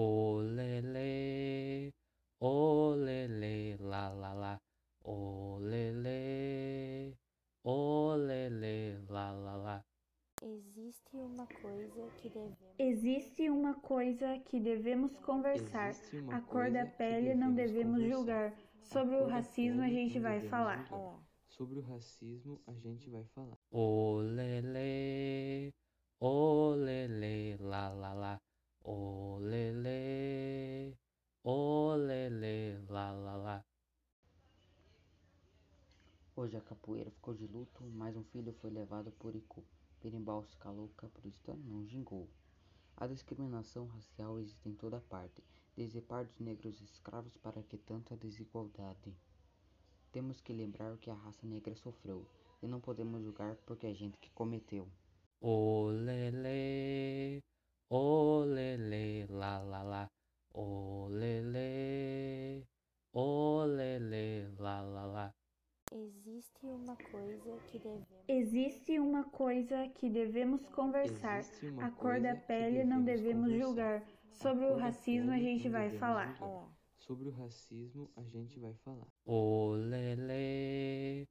Olele, olele, la la la. Olele, olele, la la la. Existe uma coisa que devemos. Existe uma coisa que devemos conversar. Existe uma A cor coisa da que pele não devemos conversar. julgar. Sobre o racismo a gente vai devemos falar. julgar. Sobre o racismo a gente vai falar. Olele, olele, la la la. Olele, olele, la la la. Hoje a capoeira ficou de luto, mais um filho foi levado por Ico. Berimbau se calou, caprista não gingou. A discriminação racial existe em toda parte, desde pardos negros escravos para que tanta desigualdade. Temos que lembrar o que a raça negra sofreu, e não podemos julgar porque é gente que cometeu. Olele, la la la. Existe uma coisa que devemos. Existe uma coisa que devemos conversar. A cor da pele não devemos conversar. julgar. Sobre o racismo a gente vai falar. julgar. Sobre o racismo a gente vai falar. Olele, olele,